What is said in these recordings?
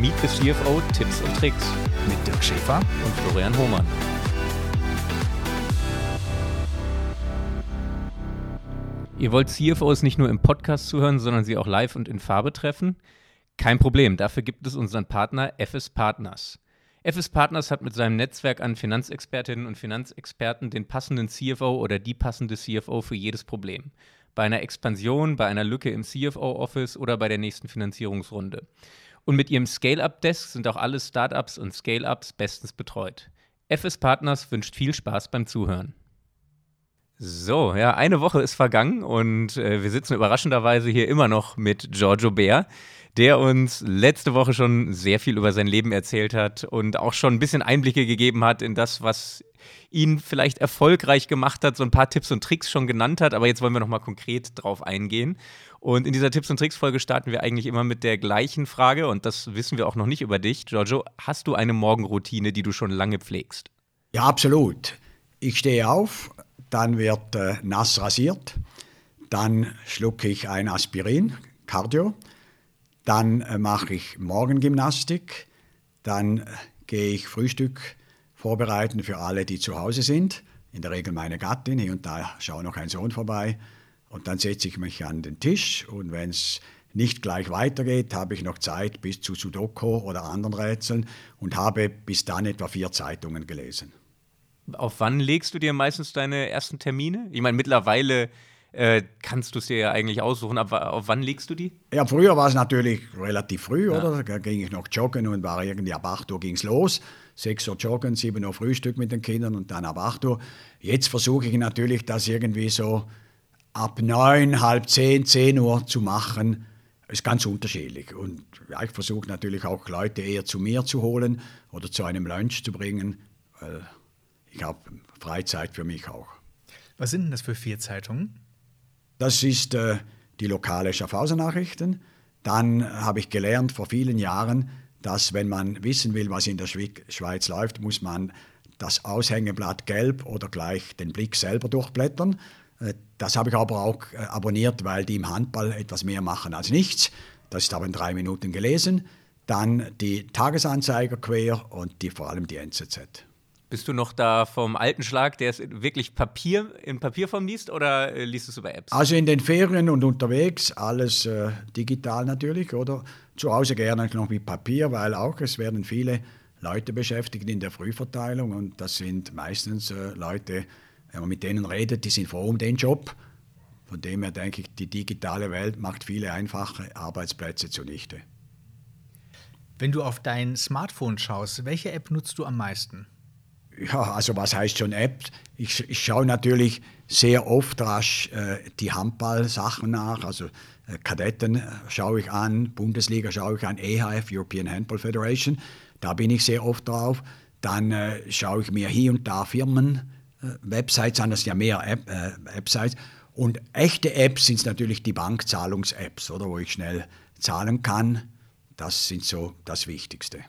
Meet the CFO Tipps und Tricks mit Dirk Schäfer und Florian Hohmann. Ihr wollt CFOs nicht nur im Podcast zuhören, sondern sie auch live und in Farbe treffen? Kein Problem, dafür gibt es unseren Partner FS Partners. FS Partners hat mit seinem Netzwerk an Finanzexpertinnen und Finanzexperten den passenden CFO oder die passende CFO für jedes Problem. Bei einer Expansion, bei einer Lücke im CFO-Office oder bei der nächsten Finanzierungsrunde. Und mit ihrem Scale-Up-Desk sind auch alle Startups und Scale-Ups bestens betreut. FS Partners wünscht viel Spaß beim Zuhören. So, ja, eine Woche ist vergangen und äh, wir sitzen überraschenderweise hier immer noch mit Giorgio Bär der uns letzte Woche schon sehr viel über sein Leben erzählt hat und auch schon ein bisschen Einblicke gegeben hat in das, was ihn vielleicht erfolgreich gemacht hat, so ein paar Tipps und Tricks schon genannt hat, aber jetzt wollen wir nochmal konkret drauf eingehen. Und in dieser Tipps und Tricks Folge starten wir eigentlich immer mit der gleichen Frage und das wissen wir auch noch nicht über dich. Giorgio, hast du eine Morgenroutine, die du schon lange pflegst? Ja, absolut. Ich stehe auf, dann wird äh, nass rasiert, dann schlucke ich ein Aspirin, Cardio, dann äh, mache ich Morgengymnastik, dann äh, gehe ich Frühstück vorbereiten für alle, die zu Hause sind. In der Regel meine Gattin, hier und da schaue noch ein Sohn vorbei. Und dann setze ich mich an den Tisch und wenn es nicht gleich weitergeht, habe ich noch Zeit bis zu Sudoku oder anderen Rätseln und habe bis dann etwa vier Zeitungen gelesen. Auf wann legst du dir meistens deine ersten Termine? Ich meine, mittlerweile äh, kannst du es dir ja eigentlich aussuchen. Aber auf wann legst du die? Ja, früher war es natürlich relativ früh, ja. oder? Da ging ich noch joggen und war irgendwie ab 8 Uhr ging es los. 6 Uhr joggen, 7 Uhr Frühstück mit den Kindern und dann ab 8 Uhr. Jetzt versuche ich natürlich, das irgendwie so ab 9, halb 10, 10 Uhr zu machen. Ist ganz unterschiedlich. Und ja, ich versuche natürlich auch Leute eher zu mir zu holen oder zu einem Lunch zu bringen. Weil ich habe Freizeit für mich auch. Was sind denn das für vier Zeitungen? Das ist äh, die lokale Schaffhauser-Nachrichten. Dann habe ich gelernt vor vielen Jahren, dass wenn man wissen will, was in der Schweiz läuft, muss man das Aushängeblatt gelb oder gleich den Blick selber durchblättern. Äh, das habe ich aber auch äh, abonniert, weil die im Handball etwas mehr machen als nichts. Das ist aber in drei Minuten gelesen. Dann die Tagesanzeiger quer und die, vor allem die NZZ. Bist du noch da vom alten Schlag, der es wirklich Papier, in Papierform liest oder äh, liest du es über Apps? Also in den Ferien und unterwegs, alles äh, digital natürlich, oder? Zu Hause gerne noch mit Papier, weil auch es werden viele Leute beschäftigt in der Frühverteilung und das sind meistens äh, Leute, wenn man mit denen redet, die sind froh um den Job. Von dem her denke ich, die digitale Welt macht viele einfache Arbeitsplätze zunichte. Wenn du auf dein Smartphone schaust, welche App nutzt du am meisten? Ja, also was heißt schon App? Ich, ich schaue natürlich sehr oft rasch äh, die Handball-Sachen nach. Also äh, Kadetten äh, schaue ich an, Bundesliga schaue ich an, EHF, European Handball Federation. Da bin ich sehr oft drauf. Dann äh, schaue ich mir hier und da Firmen, äh, Websites an, das sind ja mehr App, äh, Websites. Und echte Apps sind natürlich die Bankzahlungs-Apps, wo ich schnell zahlen kann. Das sind so das Wichtigste.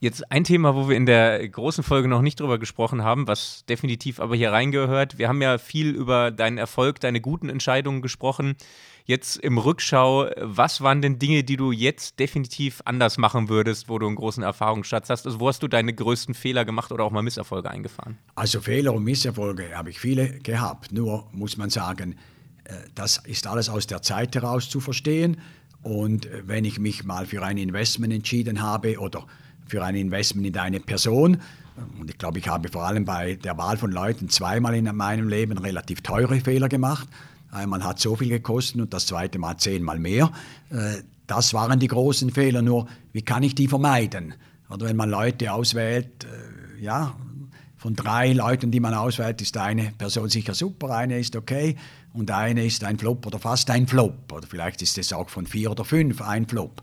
Jetzt ein Thema, wo wir in der großen Folge noch nicht drüber gesprochen haben, was definitiv aber hier reingehört. Wir haben ja viel über deinen Erfolg, deine guten Entscheidungen gesprochen. Jetzt im Rückschau, was waren denn Dinge, die du jetzt definitiv anders machen würdest, wo du einen großen Erfahrungsschatz hast? Also wo hast du deine größten Fehler gemacht oder auch mal Misserfolge eingefahren? Also Fehler und Misserfolge habe ich viele gehabt. Nur muss man sagen, äh, das ist alles aus der Zeit heraus zu verstehen. Und äh, wenn ich mich mal für ein Investment entschieden habe oder für ein Investment in eine Person. Und ich glaube, ich habe vor allem bei der Wahl von Leuten zweimal in meinem Leben relativ teure Fehler gemacht. Einmal hat so viel gekostet und das zweite Mal zehnmal mehr. Äh, das waren die großen Fehler. Nur, wie kann ich die vermeiden? Oder wenn man Leute auswählt, äh, ja, von drei Leuten, die man auswählt, ist eine Person sicher super, eine ist okay und eine ist ein Flop oder fast ein Flop. Oder vielleicht ist es auch von vier oder fünf ein Flop.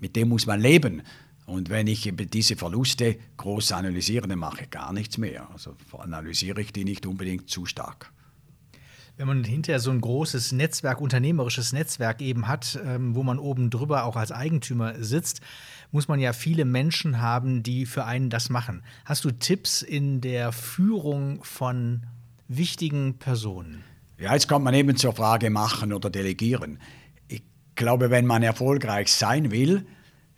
Mit dem muss man leben. Und wenn ich diese Verluste groß analysiere, dann mache ich gar nichts mehr. Also analysiere ich die nicht unbedingt zu stark. Wenn man hinterher so ein großes Netzwerk, unternehmerisches Netzwerk eben hat, ähm, wo man oben drüber auch als Eigentümer sitzt, muss man ja viele Menschen haben, die für einen das machen. Hast du Tipps in der Führung von wichtigen Personen? Ja, jetzt kommt man eben zur Frage machen oder delegieren. Ich glaube, wenn man erfolgreich sein will,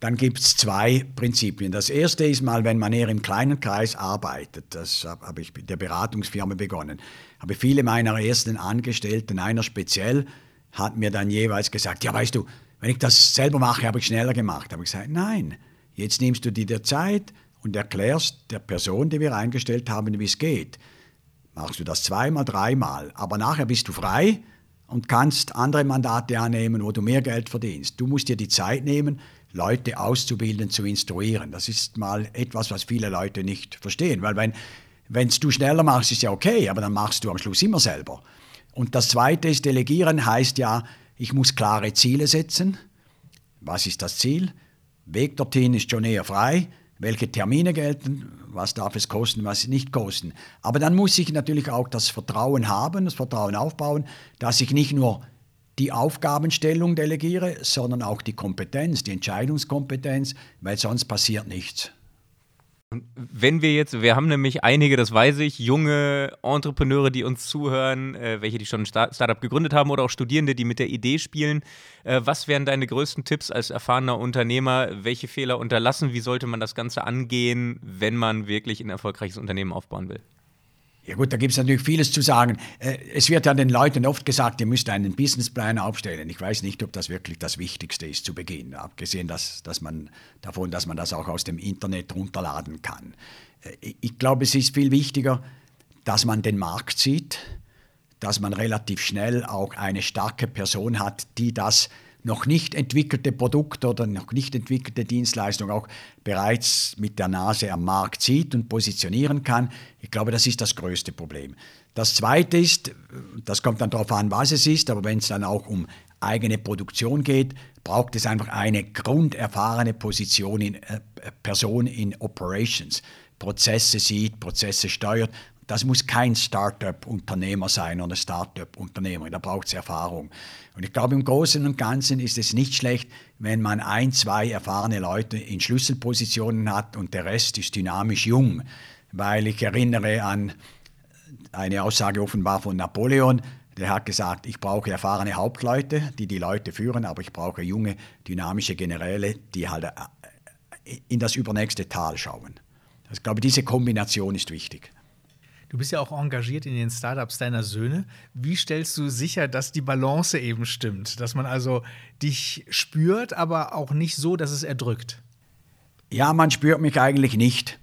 dann gibt es zwei Prinzipien. Das erste ist mal, wenn man eher im kleinen Kreis arbeitet, das habe ich mit der Beratungsfirma begonnen, habe viele meiner ersten Angestellten, einer speziell, hat mir dann jeweils gesagt, ja weißt du, wenn ich das selber mache, habe ich schneller gemacht. Habe ich gesagt, nein, jetzt nimmst du dir die Zeit und erklärst der Person, die wir eingestellt haben, wie es geht. Machst du das zweimal, dreimal, aber nachher bist du frei und kannst andere Mandate annehmen, wo du mehr Geld verdienst. Du musst dir die Zeit nehmen, Leute auszubilden, zu instruieren. Das ist mal etwas, was viele Leute nicht verstehen, weil wenn wenn es du schneller machst, ist ja okay, aber dann machst du am Schluss immer selber. Und das Zweite ist, Delegieren heißt ja, ich muss klare Ziele setzen. Was ist das Ziel? Weg dorthin ist schon eher frei. Welche Termine gelten? Was darf es kosten, was nicht kosten? Aber dann muss ich natürlich auch das Vertrauen haben, das Vertrauen aufbauen, dass ich nicht nur die Aufgabenstellung delegiere, sondern auch die Kompetenz, die Entscheidungskompetenz, weil sonst passiert nichts. Wenn wir jetzt, wir haben nämlich einige, das weiß ich, junge Entrepreneure, die uns zuhören, äh, welche die schon ein Start Startup gegründet haben oder auch Studierende, die mit der Idee spielen. Äh, was wären deine größten Tipps als erfahrener Unternehmer? Welche Fehler unterlassen? Wie sollte man das Ganze angehen, wenn man wirklich ein erfolgreiches Unternehmen aufbauen will? Ja gut, da gibt es natürlich vieles zu sagen. Äh, es wird ja den Leuten oft gesagt, ihr müsst einen Businessplan aufstellen. Ich weiß nicht, ob das wirklich das Wichtigste ist zu Beginn, abgesehen dass, dass man, davon, dass man das auch aus dem Internet runterladen kann. Äh, ich glaube, es ist viel wichtiger, dass man den Markt sieht, dass man relativ schnell auch eine starke Person hat, die das noch nicht entwickelte Produkt oder noch nicht entwickelte Dienstleistung auch bereits mit der Nase am Markt sieht und positionieren kann. Ich glaube, das ist das größte Problem. Das Zweite ist, das kommt dann darauf an, was es ist, aber wenn es dann auch um eigene Produktion geht, braucht es einfach eine grunderfahrene Position in, äh, Person in Operations. Prozesse sieht, Prozesse steuert das muss kein Start-up-Unternehmer sein oder Start-up-Unternehmer. Da braucht es Erfahrung. Und ich glaube, im Großen und Ganzen ist es nicht schlecht, wenn man ein, zwei erfahrene Leute in Schlüsselpositionen hat und der Rest ist dynamisch jung. Weil ich erinnere an eine Aussage offenbar von Napoleon, der hat gesagt, ich brauche erfahrene Hauptleute, die die Leute führen, aber ich brauche junge, dynamische Generäle, die halt äh, in das übernächste Tal schauen. Ich glaube, diese Kombination ist wichtig. Du bist ja auch engagiert in den Startups deiner Söhne. Wie stellst du sicher, dass die Balance eben stimmt? Dass man also dich spürt, aber auch nicht so, dass es erdrückt? Ja, man spürt mich eigentlich nicht,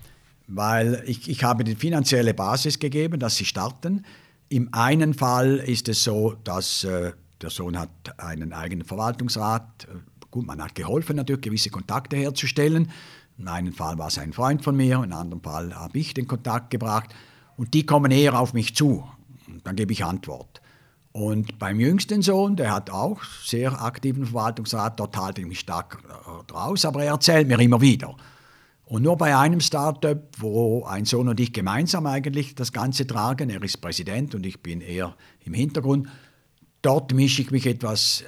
weil ich, ich habe die finanzielle Basis gegeben, dass sie starten. Im einen Fall ist es so, dass äh, der Sohn hat einen eigenen Verwaltungsrat. Gut, man hat geholfen, natürlich gewisse Kontakte herzustellen. In einem Fall war es ein Freund von mir, in einem anderen Fall habe ich den Kontakt gebracht. Und die kommen eher auf mich zu. Und dann gebe ich Antwort. Und beim jüngsten Sohn, der hat auch sehr aktiven Verwaltungsrat, dort halte ich mich stark raus, aber er erzählt mir immer wieder. Und nur bei einem Startup, wo ein Sohn und ich gemeinsam eigentlich das Ganze tragen, er ist Präsident und ich bin eher im Hintergrund, dort mische ich mich etwas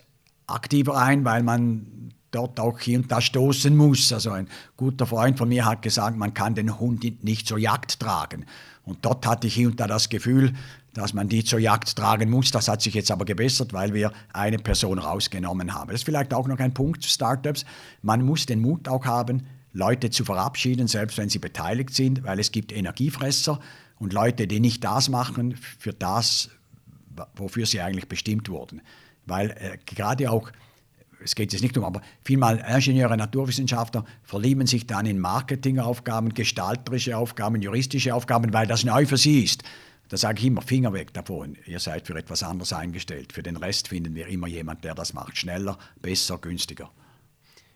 aktiver ein, weil man dort auch hier und da stoßen muss. Also ein guter Freund von mir hat gesagt, man kann den Hund nicht zur Jagd tragen. Und dort hatte ich hier das Gefühl, dass man die zur Jagd tragen muss. Das hat sich jetzt aber gebessert, weil wir eine Person rausgenommen haben. Das ist vielleicht auch noch ein Punkt zu Startups. Man muss den Mut auch haben, Leute zu verabschieden, selbst wenn sie beteiligt sind, weil es gibt Energiefresser und Leute, die nicht das machen für das, wofür sie eigentlich bestimmt wurden. Weil äh, gerade auch es geht jetzt nicht um, aber vielmal Ingenieure, Naturwissenschaftler verlieben sich dann in Marketingaufgaben, gestalterische Aufgaben, juristische Aufgaben, weil das neu für sie ist. Da sage ich immer, Finger weg davon. Ihr seid für etwas anderes eingestellt. Für den Rest finden wir immer jemand, der das macht. Schneller, besser, günstiger.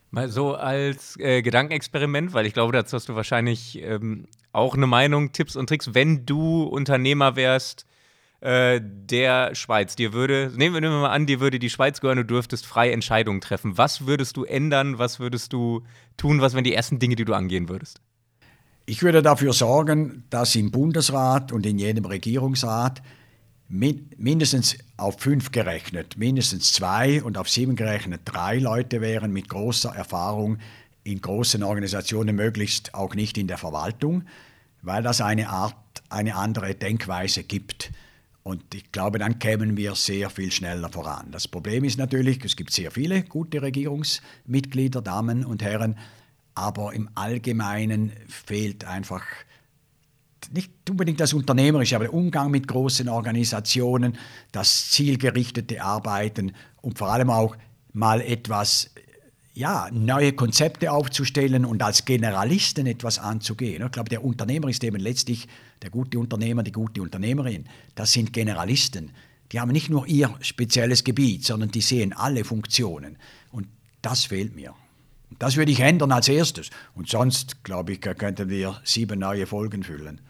Mal so als äh, Gedankenexperiment, weil ich glaube, dazu hast du wahrscheinlich ähm, auch eine Meinung, Tipps und Tricks. Wenn du Unternehmer wärst, äh, der Schweiz. Dir würde, nehmen wir, nehmen wir mal an, dir würde die Schweiz gehören, du dürftest freie Entscheidungen treffen. Was würdest du ändern? Was würdest du tun? Was wären die ersten Dinge, die du angehen würdest? Ich würde dafür sorgen, dass im Bundesrat und in jedem Regierungsrat mindestens auf fünf gerechnet, mindestens zwei und auf sieben gerechnet drei Leute wären mit großer Erfahrung in großen Organisationen, möglichst auch nicht in der Verwaltung, weil das eine Art, eine andere Denkweise gibt. Und ich glaube, dann kämen wir sehr viel schneller voran. Das Problem ist natürlich, es gibt sehr viele gute Regierungsmitglieder, Damen und Herren, aber im Allgemeinen fehlt einfach nicht unbedingt das Unternehmerische, aber der Umgang mit großen Organisationen, das zielgerichtete Arbeiten und vor allem auch mal etwas, ja, neue Konzepte aufzustellen und als Generalisten etwas anzugehen. Ich glaube, der Unternehmer ist eben letztlich der gute Unternehmer, die gute Unternehmerin. Das sind Generalisten. Die haben nicht nur ihr spezielles Gebiet, sondern die sehen alle Funktionen. Und das fehlt mir. Das würde ich ändern als erstes. Und sonst, glaube ich, könnten wir sieben neue Folgen füllen.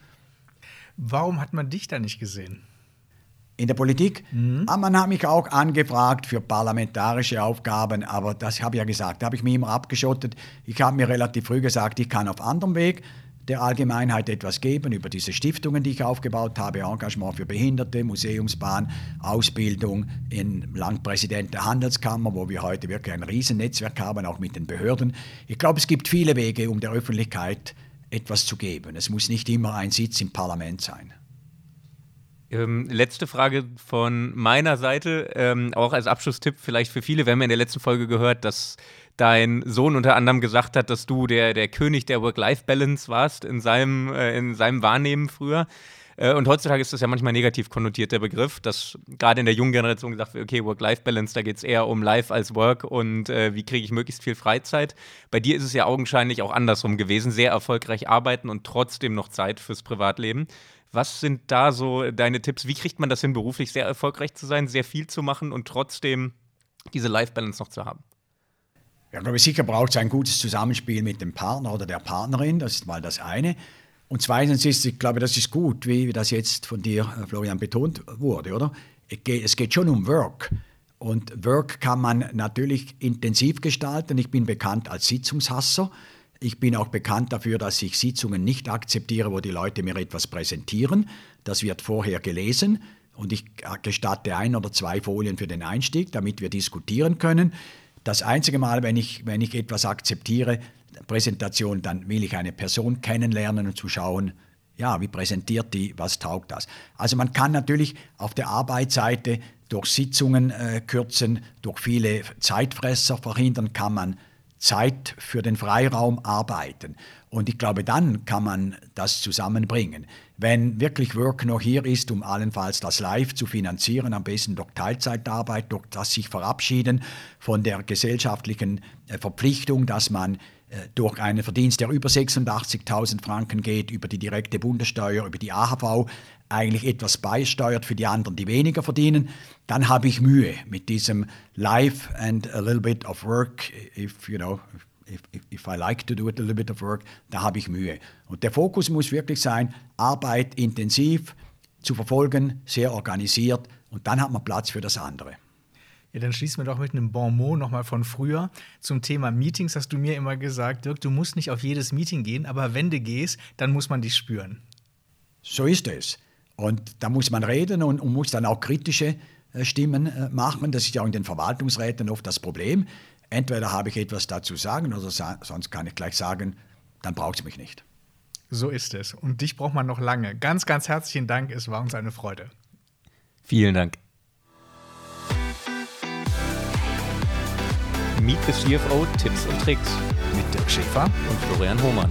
Warum hat man dich da nicht gesehen? In der Politik? Mhm. Ah, man hat mich auch angefragt für parlamentarische Aufgaben, aber das habe ich ja gesagt, da habe ich mich immer abgeschottet. Ich habe mir relativ früh gesagt, ich kann auf anderem Weg der Allgemeinheit etwas geben über diese Stiftungen, die ich aufgebaut habe, Engagement für Behinderte, Museumsbahn, Ausbildung in Landpräsident der Handelskammer, wo wir heute wirklich ein Riesennetzwerk haben, auch mit den Behörden. Ich glaube, es gibt viele Wege, um der Öffentlichkeit etwas zu geben. Es muss nicht immer ein Sitz im Parlament sein. Ähm, letzte Frage von meiner Seite, ähm, auch als Abschlusstipp vielleicht für viele. Wir haben ja in der letzten Folge gehört, dass dein Sohn unter anderem gesagt hat, dass du der, der König der Work-Life-Balance warst in seinem, äh, in seinem Wahrnehmen früher. Äh, und heutzutage ist das ja manchmal negativ konnotiert, der Begriff, dass gerade in der jungen Generation gesagt wird, okay, Work-Life-Balance, da geht es eher um Life als Work und äh, wie kriege ich möglichst viel Freizeit. Bei dir ist es ja augenscheinlich auch andersrum gewesen, sehr erfolgreich arbeiten und trotzdem noch Zeit fürs Privatleben. Was sind da so deine Tipps? Wie kriegt man das hin, beruflich sehr erfolgreich zu sein, sehr viel zu machen und trotzdem diese Life-Balance noch zu haben? Ja, glaube ich, sicher braucht es ein gutes Zusammenspiel mit dem Partner oder der Partnerin, das ist mal das eine. Und zweitens ist, ich glaube, das ist gut, wie das jetzt von dir, äh, Florian, betont wurde, oder? Es geht schon um Work. Und Work kann man natürlich intensiv gestalten. Ich bin bekannt als Sitzungshasser. Ich bin auch bekannt dafür, dass ich Sitzungen nicht akzeptiere, wo die Leute mir etwas präsentieren. Das wird vorher gelesen und ich gestatte ein oder zwei Folien für den Einstieg, damit wir diskutieren können. Das einzige Mal, wenn ich, wenn ich etwas akzeptiere, Präsentation, dann will ich eine Person kennenlernen und zu schauen, ja, wie präsentiert die, was taugt das. Also man kann natürlich auf der Arbeitsseite durch Sitzungen äh, kürzen, durch viele Zeitfresser verhindern, kann man Zeit für den Freiraum arbeiten. Und ich glaube, dann kann man das zusammenbringen. Wenn wirklich Work noch hier ist, um allenfalls das Live zu finanzieren, am besten durch Teilzeitarbeit, durch das sich verabschieden von der gesellschaftlichen äh, Verpflichtung, dass man durch einen Verdienst, der über 86.000 Franken geht, über die direkte Bundessteuer, über die AHV, eigentlich etwas beisteuert für die anderen, die weniger verdienen, dann habe ich Mühe mit diesem Life and a little bit of work, if, you know, if, if I like to do it a little bit of work, da habe ich Mühe. Und der Fokus muss wirklich sein, Arbeit intensiv zu verfolgen, sehr organisiert und dann hat man Platz für das andere. Ja, dann schließen wir doch mit einem Bon mot nochmal von früher. Zum Thema Meetings hast du mir immer gesagt, Dirk, du musst nicht auf jedes Meeting gehen, aber wenn du gehst, dann muss man dich spüren. So ist es. Und da muss man reden und, und muss dann auch kritische äh, Stimmen äh, machen. Das ist ja auch in den Verwaltungsräten oft das Problem. Entweder habe ich etwas dazu sagen oder sonst kann ich gleich sagen, dann braucht es mich nicht. So ist es. Und dich braucht man noch lange. Ganz, ganz herzlichen Dank. Es war uns eine Freude. Vielen Dank. Meet the CFO Tipps und Tricks mit Dirk Schäfer und Florian Hohmann.